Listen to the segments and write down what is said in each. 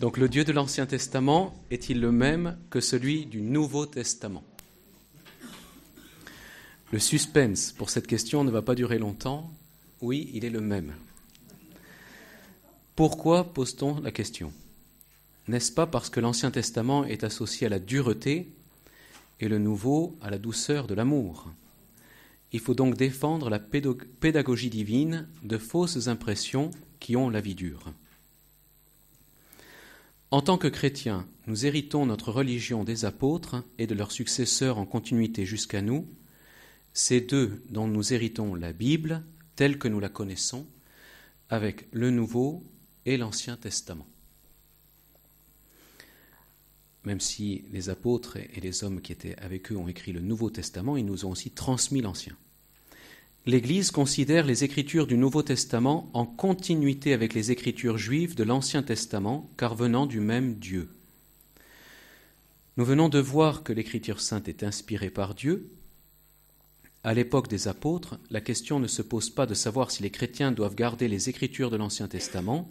Donc le Dieu de l'Ancien Testament est-il le même que celui du Nouveau Testament? Le suspense pour cette question ne va pas durer longtemps. Oui, il est le même. Pourquoi pose-t-on la question? N'est-ce pas parce que l'Ancien Testament est associé à la dureté et le Nouveau à la douceur de l'amour? Il faut donc défendre la pédagogie divine de fausses impressions qui ont la vie dure. En tant que chrétiens, nous héritons notre religion des apôtres et de leurs successeurs en continuité jusqu'à nous. C'est d'eux dont nous héritons la Bible telle que nous la connaissons, avec le Nouveau et l'Ancien Testament. Même si les apôtres et les hommes qui étaient avec eux ont écrit le Nouveau Testament, ils nous ont aussi transmis l'Ancien. L'Église considère les Écritures du Nouveau Testament en continuité avec les Écritures juives de l'Ancien Testament, car venant du même Dieu. Nous venons de voir que l'Écriture sainte est inspirée par Dieu. À l'époque des apôtres, la question ne se pose pas de savoir si les chrétiens doivent garder les Écritures de l'Ancien Testament,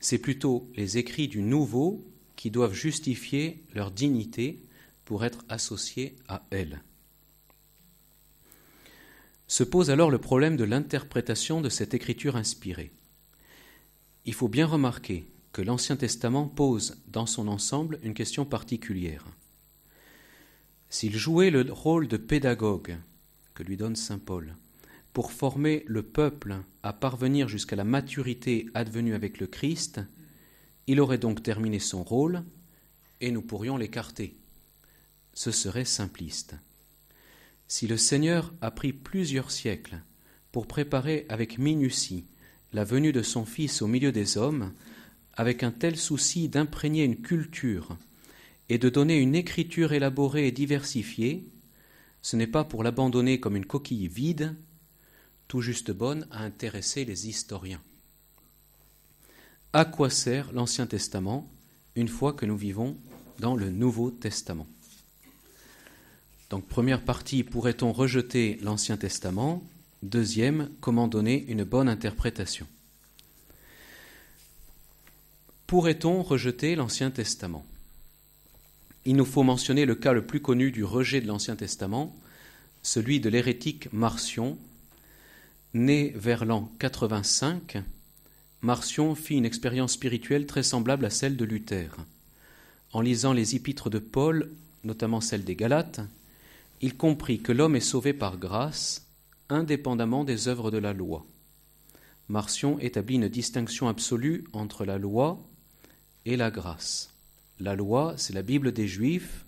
c'est plutôt les écrits du Nouveau qui doivent justifier leur dignité pour être associés à elles. Se pose alors le problème de l'interprétation de cette écriture inspirée. Il faut bien remarquer que l'Ancien Testament pose dans son ensemble une question particulière. S'il jouait le rôle de pédagogue que lui donne Saint Paul pour former le peuple à parvenir jusqu'à la maturité advenue avec le Christ, il aurait donc terminé son rôle et nous pourrions l'écarter. Ce serait simpliste. Si le Seigneur a pris plusieurs siècles pour préparer avec minutie la venue de son Fils au milieu des hommes, avec un tel souci d'imprégner une culture et de donner une écriture élaborée et diversifiée, ce n'est pas pour l'abandonner comme une coquille vide, tout juste bonne à intéresser les historiens. À quoi sert l'Ancien Testament une fois que nous vivons dans le Nouveau Testament? Donc première partie, pourrait-on rejeter l'Ancien Testament? Deuxième, comment donner une bonne interprétation? Pourrait-on rejeter l'Ancien Testament? Il nous faut mentionner le cas le plus connu du rejet de l'Ancien Testament, celui de l'hérétique Marcion. Né vers l'an 85, Marcion fit une expérience spirituelle très semblable à celle de Luther. En lisant les épîtres de Paul, notamment celle des Galates, il comprit que l'homme est sauvé par grâce, indépendamment des œuvres de la loi. Marcion établit une distinction absolue entre la loi et la grâce. La loi, c'est la Bible des Juifs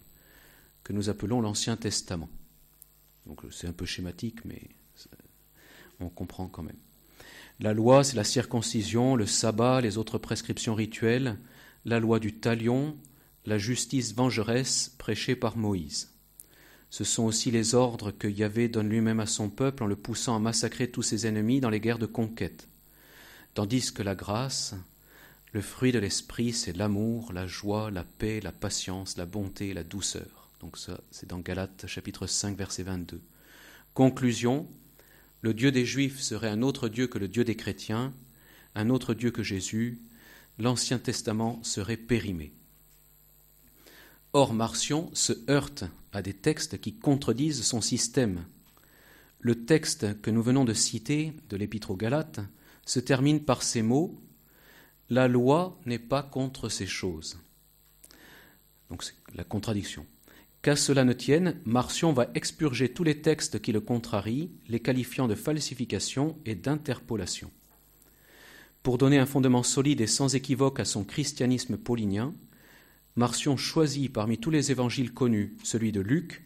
que nous appelons l'Ancien Testament. C'est un peu schématique, mais on comprend quand même. La loi, c'est la circoncision, le sabbat, les autres prescriptions rituelles, la loi du talion, la justice vengeresse prêchée par Moïse. Ce sont aussi les ordres que Yahvé donne lui-même à son peuple en le poussant à massacrer tous ses ennemis dans les guerres de conquête. Tandis que la grâce, le fruit de l'esprit, c'est l'amour, la joie, la paix, la patience, la bonté, la douceur. Donc ça, c'est dans Galates chapitre 5 verset 22. Conclusion, le Dieu des Juifs serait un autre Dieu que le Dieu des chrétiens, un autre Dieu que Jésus, l'Ancien Testament serait périmé. Or, Marcion se heurte à des textes qui contredisent son système. Le texte que nous venons de citer de l'Épître aux Galates se termine par ces mots La loi n'est pas contre ces choses. Donc c'est la contradiction. Qu'à cela ne tienne, Marcion va expurger tous les textes qui le contrarient, les qualifiant de falsification et d'interpolation. Pour donner un fondement solide et sans équivoque à son christianisme paulinien, Marcion choisit parmi tous les évangiles connus celui de Luc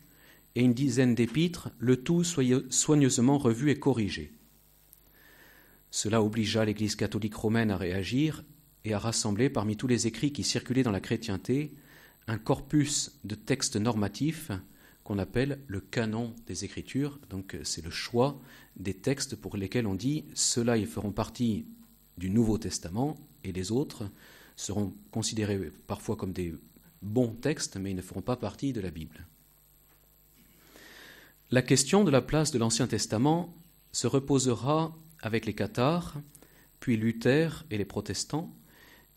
et une dizaine d'épîtres, le tout soigneusement revu et corrigé. Cela obligea l'Église catholique romaine à réagir et à rassembler parmi tous les écrits qui circulaient dans la chrétienté un corpus de textes normatifs qu'on appelle le canon des Écritures. Donc c'est le choix des textes pour lesquels on dit ceux-là ils feront partie du Nouveau Testament et les autres seront considérés parfois comme des bons textes, mais ils ne feront pas partie de la Bible. La question de la place de l'Ancien Testament se reposera avec les cathares, puis Luther et les protestants,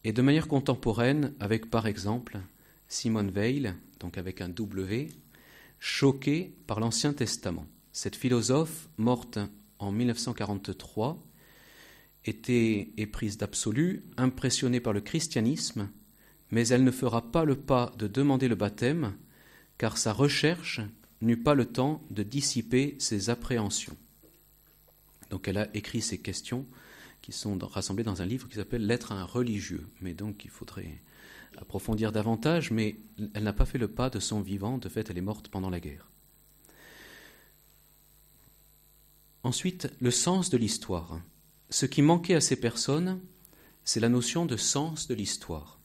et de manière contemporaine avec par exemple Simone Weil, donc avec un W, choquée par l'Ancien Testament. Cette philosophe, morte en 1943, était éprise d'absolu, impressionnée par le christianisme, mais elle ne fera pas le pas de demander le baptême, car sa recherche n'eut pas le temps de dissiper ses appréhensions. Donc elle a écrit ces questions qui sont rassemblées dans un livre qui s'appelle L'être à un religieux. Mais donc il faudrait approfondir davantage, mais elle n'a pas fait le pas de son vivant, de fait elle est morte pendant la guerre. Ensuite, le sens de l'histoire. Ce qui manquait à ces personnes, c'est la notion de sens de l'histoire.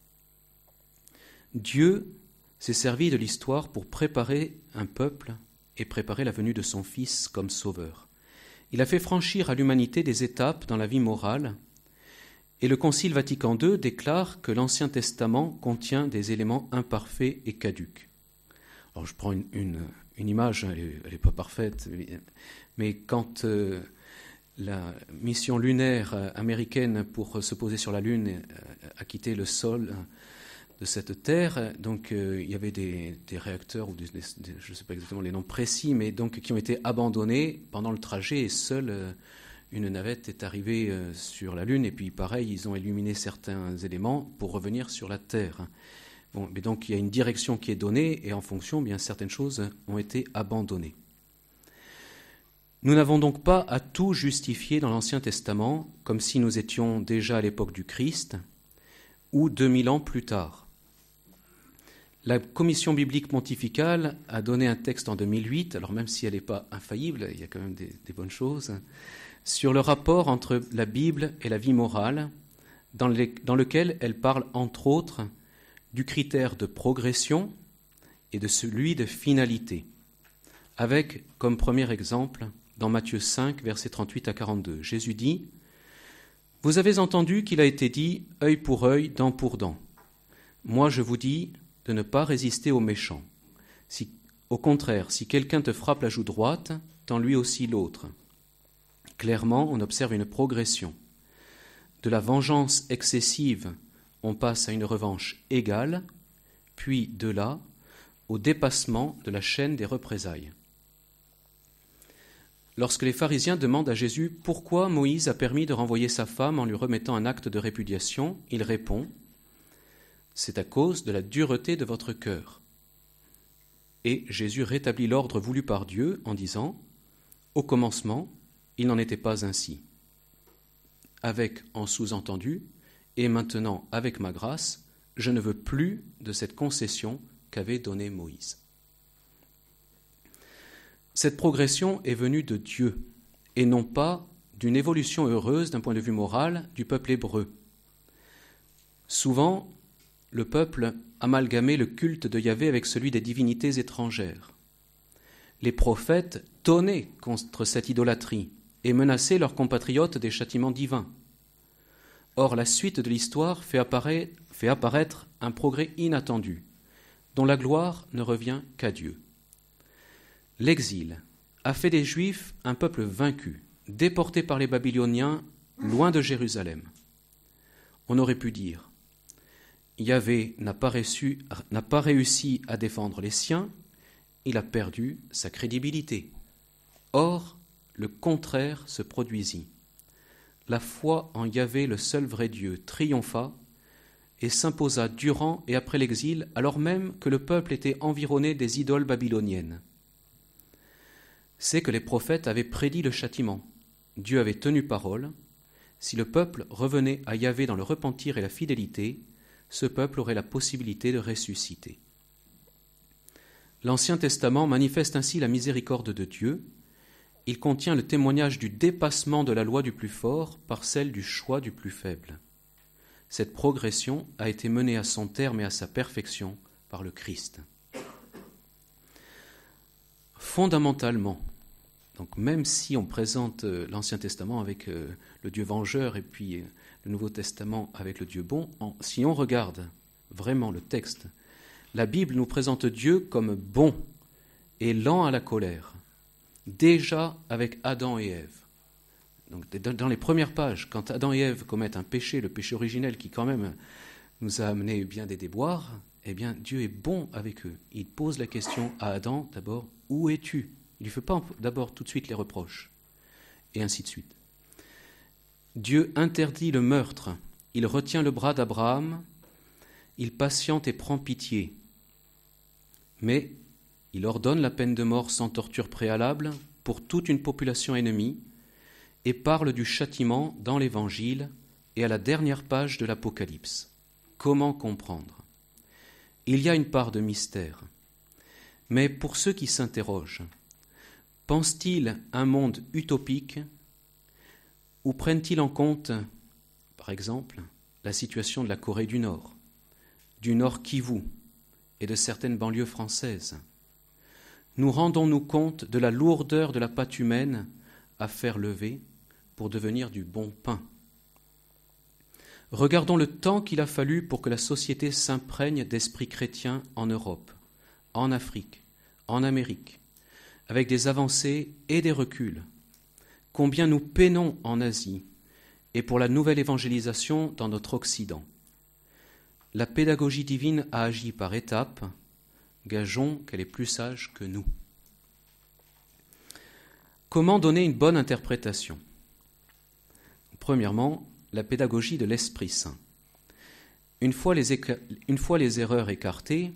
Dieu s'est servi de l'histoire pour préparer un peuple et préparer la venue de son Fils comme sauveur. Il a fait franchir à l'humanité des étapes dans la vie morale, et le Concile Vatican II déclare que l'Ancien Testament contient des éléments imparfaits et caducs. Alors je prends une, image, elle n'est pas parfaite, mais quand euh, la mission lunaire américaine pour se poser sur la Lune euh, a quitté le sol, de cette terre. Donc euh, il y avait des, réacteurs, ou je ne sais pas exactement les noms précis, mais donc qui ont été abandonnés pendant le trajet et seule euh, une navette est arrivée euh, sur la Lune. Et puis pareil, ils ont illuminé certains éléments pour revenir sur la Terre. Mais donc il y a une direction qui est donnée et en fonction, bien certaines choses ont été abandonnées. Nous n'avons donc pas à tout justifier dans l'Ancien Testament comme si nous étions déjà à l'époque du Christ ou 2000 ans plus tard. La commission biblique pontificale a donné un texte en 2008, alors même si elle n'est pas infaillible, il y a quand même des, bonnes choses, sur le rapport entre la Bible et la vie morale, dans, dans lequel elle parle entre autres du critère de progression et de celui de finalité, avec comme premier exemple dans Matthieu 5, versets 38 à 42. Jésus dit Vous avez entendu qu'il a été dit œil pour œil, dent pour dent. Moi je vous dis de ne pas résister aux méchants. Au contraire, si quelqu'un te frappe la joue droite, tends lui aussi l'autre. Clairement, on observe une progression. De la vengeance excessive, on passe à une revanche égale, puis de là au dépassement de la chaîne des représailles. Lorsque les pharisiens demandent à Jésus pourquoi Moïse a permis de renvoyer sa femme en lui remettant un acte de répudiation, il répond c'est à cause de la dureté de votre cœur. Et Jésus rétablit l'ordre voulu par Dieu en disant Au commencement, il n'en était pas ainsi. Avec en sous-entendu, et maintenant avec ma grâce, je ne veux plus de cette concession qu'avait donnée Moïse. Cette progression est venue de Dieu et non pas d'une évolution heureuse d'un point de vue moral du peuple hébreu. Souvent, le peuple amalgamait le culte de Yahvé avec celui des divinités étrangères. Les prophètes tonnaient contre cette idolâtrie et menaçaient leurs compatriotes des châtiments divins. Or, la suite de l'histoire fait apparaître, un progrès inattendu, dont la gloire ne revient qu'à Dieu. L'exil a fait des Juifs un peuple vaincu, déporté par les Babyloniens loin de Jérusalem. On aurait pu dire Yahvé n'a pas, réussi à défendre les siens, il a perdu sa crédibilité. Or, le contraire se produisit. La foi en Yahvé, le seul vrai Dieu, triompha et s'imposa durant et après l'exil, alors même que le peuple était environné des idoles babyloniennes. C'est que les prophètes avaient prédit le châtiment. Dieu avait tenu parole. Si le peuple revenait à Yahvé dans le repentir et la fidélité, ce peuple aurait la possibilité de ressusciter. L'Ancien Testament manifeste ainsi la miséricorde de Dieu. Il contient le témoignage du dépassement de la loi du plus fort par celle du choix du plus faible. Cette progression a été menée à son terme et à sa perfection par le Christ. Fondamentalement, donc même si on présente euh, l'Ancien Testament avec euh, le Dieu vengeur et puis euh, le Nouveau Testament avec le Dieu bon, si on regarde vraiment le texte, la Bible nous présente Dieu comme bon et lent à la colère, déjà avec Adam et Ève. Donc, dans les premières pages, quand Adam et Ève commettent un péché, le péché originel qui quand même nous a amené bien des déboires, eh bien Dieu est bon avec eux. Il pose la question à Adam d'abord, où es-tu? Il ne fait pas d'abord tout de suite les reproches, et ainsi de suite. Dieu interdit le meurtre, il retient le bras d'Abraham, il patiente et prend pitié, mais il ordonne la peine de mort sans torture préalable pour toute une population ennemie et parle du châtiment dans l'Évangile et à la dernière page de l'Apocalypse. Comment comprendre? Il y a une part de mystère. Mais pour ceux qui s'interrogent, pensent-ils un monde utopique ou prennent-ils en compte, par exemple, la situation de la Corée du Nord, du Nord Kivu et de certaines banlieues françaises? Nous rendons-nous compte de la lourdeur de la pâte humaine à faire lever pour devenir du bon pain? Regardons le temps qu'il a fallu pour que la société s'imprègne d'esprit chrétien en Europe, en Afrique, en Amérique, avec des avancées et des reculs, combien nous peinons en Asie et pour la nouvelle évangélisation dans notre Occident. La pédagogie divine a agi par étapes, gageons qu'elle est plus sage que nous. Comment donner une bonne interprétation? Premièrement, la pédagogie de l'Esprit Saint. Une fois, les une fois les erreurs écartées,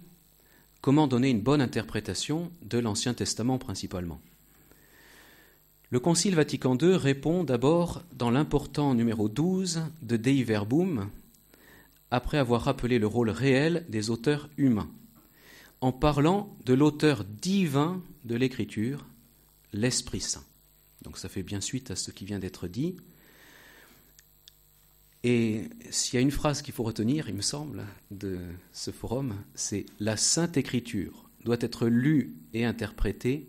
comment donner une bonne interprétation de l'Ancien Testament principalement le Concile Vatican II répond d'abord dans l'important numéro 12 de Dei Verbum, après avoir rappelé le rôle réel des auteurs humains, en parlant de l'auteur divin de l'Écriture, l'Esprit Saint. Donc ça fait bien suite à ce qui vient d'être dit. Et s'il y a une phrase qu'il faut retenir, il me semble, de ce forum, c'est La Sainte Écriture doit être lue et interprétée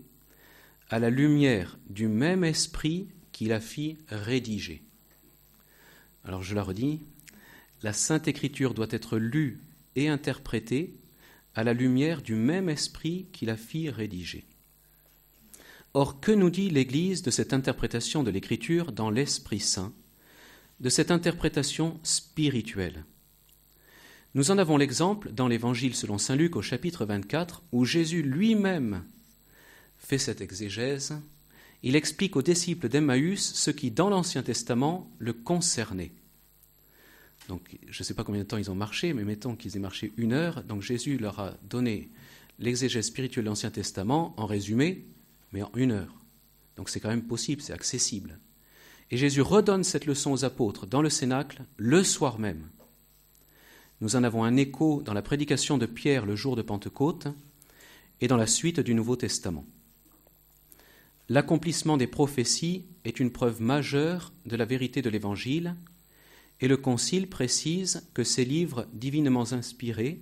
à la lumière du même esprit qui la fit rédiger. Alors je la redis, la Sainte Écriture doit être lue et interprétée à la lumière du même esprit qui la fit rédiger. Or, que nous dit l'Église de cette interprétation de l'Écriture dans l'Esprit Saint, de cette interprétation spirituelle Nous en avons l'exemple dans l'Évangile selon Saint Luc au chapitre 24, où Jésus lui-même fait cette exégèse, il explique aux disciples d'Emmaüs ce qui, dans l'Ancien Testament, le concernait. Donc, je ne sais pas combien de temps ils ont marché, mais mettons qu'ils aient marché une heure. Donc, Jésus leur a donné l'exégèse spirituelle de l'Ancien Testament en résumé, mais en une heure. Donc, c'est quand même possible, c'est accessible. Et Jésus redonne cette leçon aux apôtres dans le Cénacle le soir même. Nous en avons un écho dans la prédication de Pierre le jour de Pentecôte et dans la suite du Nouveau Testament. L'accomplissement des prophéties est une preuve majeure de la vérité de l'Évangile, et le Concile précise que ces livres divinement inspirés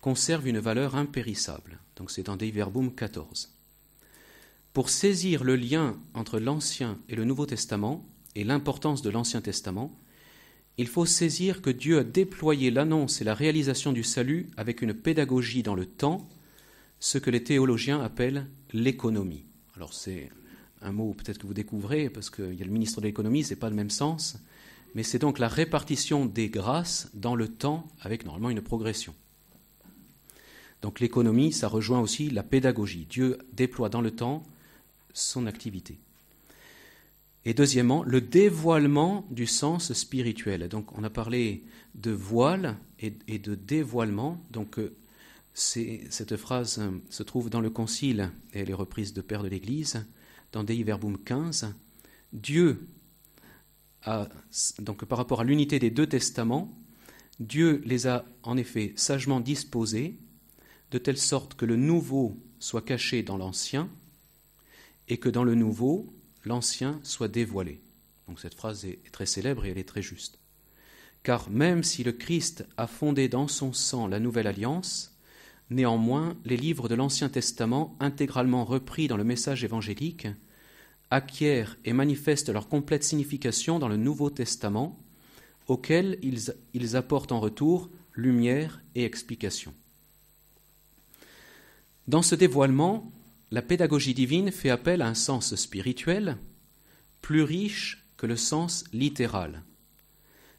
conservent une valeur impérissable. Donc c'est dans Dei Verbum 14. Pour saisir le lien entre l'Ancien et le Nouveau Testament et l'importance de l'Ancien Testament, il faut saisir que Dieu a déployé l'annonce et la réalisation du salut avec une pédagogie dans le temps, ce que les théologiens appellent l'économie. Alors c'est un mot peut-être que vous découvrez, parce qu'il y a le ministre de l'économie, ce n'est pas le même sens, mais c'est donc la répartition des grâces dans le temps avec normalement une progression. Donc l'économie, ça rejoint aussi la pédagogie. Dieu déploie dans le temps son activité. Et deuxièmement, le dévoilement du sens spirituel. Donc on a parlé de voile et, de dévoilement. Donc euh, cette phrase euh, se trouve dans le Concile et elle est reprise de Père de l'Église dans Dei Verbum 15, Dieu a, donc par rapport à l'unité des deux testaments, Dieu les a en effet sagement disposés, de telle sorte que le nouveau soit caché dans l'ancien, et que dans le nouveau, l'ancien soit dévoilé. Donc cette phrase est très célèbre et elle est très juste. Car même si le Christ a fondé dans son sang la nouvelle alliance, Néanmoins, les livres de l'Ancien Testament, intégralement repris dans le message évangélique, acquièrent et manifestent leur complète signification dans le Nouveau Testament, auquel ils, apportent en retour lumière et explication. Dans ce dévoilement, la pédagogie divine fait appel à un sens spirituel plus riche que le sens littéral,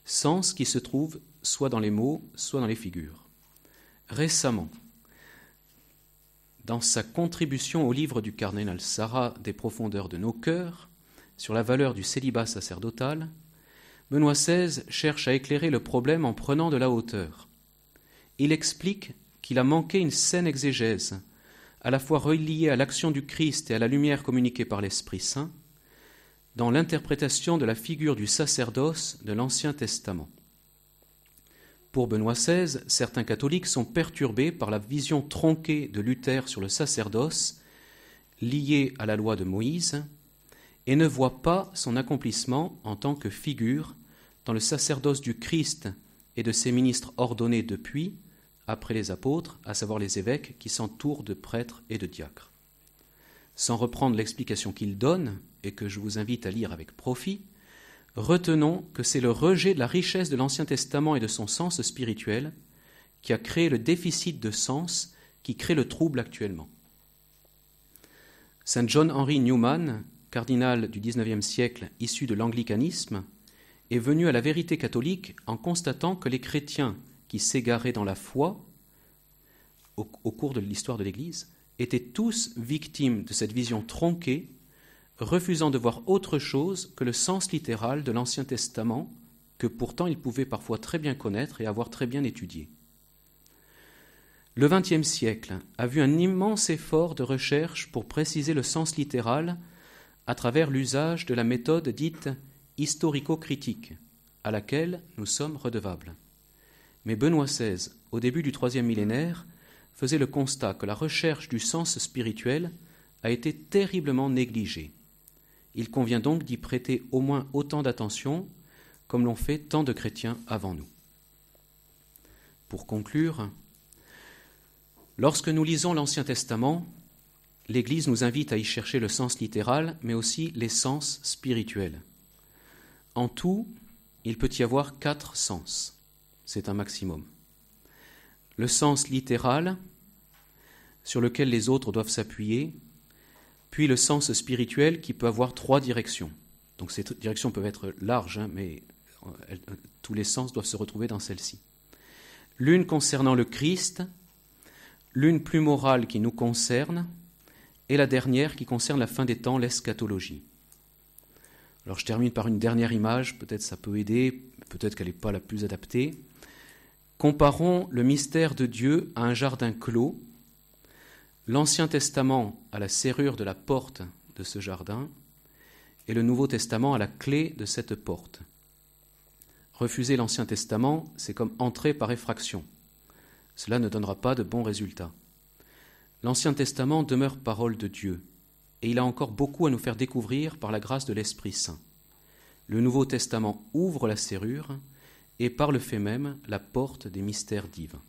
sens qui se trouve soit dans les mots, soit dans les figures. Récemment, dans sa contribution au livre du cardinal Sarah des profondeurs de nos cœurs sur la valeur du célibat sacerdotal, Benoît XVI cherche à éclairer le problème en prenant de la hauteur. Il explique qu'il a manqué une saine exégèse, à la fois reliée à l'action du Christ et à la lumière communiquée par l'Esprit Saint, dans l'interprétation de la figure du sacerdoce de l'Ancien Testament. Pour Benoît XVI, certains catholiques sont perturbés par la vision tronquée de Luther sur le sacerdoce, lié à la loi de Moïse, et ne voient pas son accomplissement en tant que figure dans le sacerdoce du Christ et de ses ministres ordonnés depuis, après les apôtres, à savoir les évêques qui s'entourent de prêtres et de diacres. Sans reprendre l'explication qu'il donne, et que je vous invite à lire avec profit, retenons que c'est le rejet de la richesse de l'Ancien Testament et de son sens spirituel qui a créé le déficit de sens qui crée le trouble actuellement. Saint John Henry Newman, cardinal du XIXe siècle issu de l'anglicanisme, est venu à la vérité catholique en constatant que les chrétiens qui s'égaraient dans la foi au, cours de l'histoire de l'Église étaient tous victimes de cette vision tronquée refusant de voir autre chose que le sens littéral de l'Ancien Testament, que pourtant ils pouvaient parfois très bien connaître et avoir très bien étudié. Le XXe siècle a vu un immense effort de recherche pour préciser le sens littéral à travers l'usage de la méthode dite historico-critique, à laquelle nous sommes redevables. Mais Benoît XVI, au début du troisième millénaire, faisait le constat que la recherche du sens spirituel a été terriblement négligée. Il convient donc d'y prêter au moins autant d'attention comme l'ont fait tant de chrétiens avant nous. Pour conclure, lorsque nous lisons l'Ancien Testament, l'Église nous invite à y chercher le sens littéral, mais aussi l'essence spirituelle. En tout, il peut y avoir quatre sens. C'est un maximum. Le sens littéral, sur lequel les autres doivent s'appuyer, puis le sens spirituel qui peut avoir trois directions. Donc ces directions peuvent être larges, hein, mais euh, tous les sens doivent se retrouver dans celle-ci. L'une concernant le Christ, l'une plus morale qui nous concerne, et la dernière qui concerne la fin des temps, l'eschatologie. Alors je termine par une dernière image, peut-être ça peut aider, peut-être qu'elle n'est pas la plus adaptée. Comparons le mystère de Dieu à un jardin clos l'Ancien Testament à la serrure de la porte de ce jardin et le Nouveau Testament à la clé de cette porte. Refuser l'Ancien Testament, c'est comme entrer par effraction. Cela ne donnera pas de bons résultats. L'Ancien Testament demeure parole de Dieu, et il a encore beaucoup à nous faire découvrir par la grâce de l'Esprit Saint. Le Nouveau Testament ouvre la serrure et par le fait même la porte des mystères divins.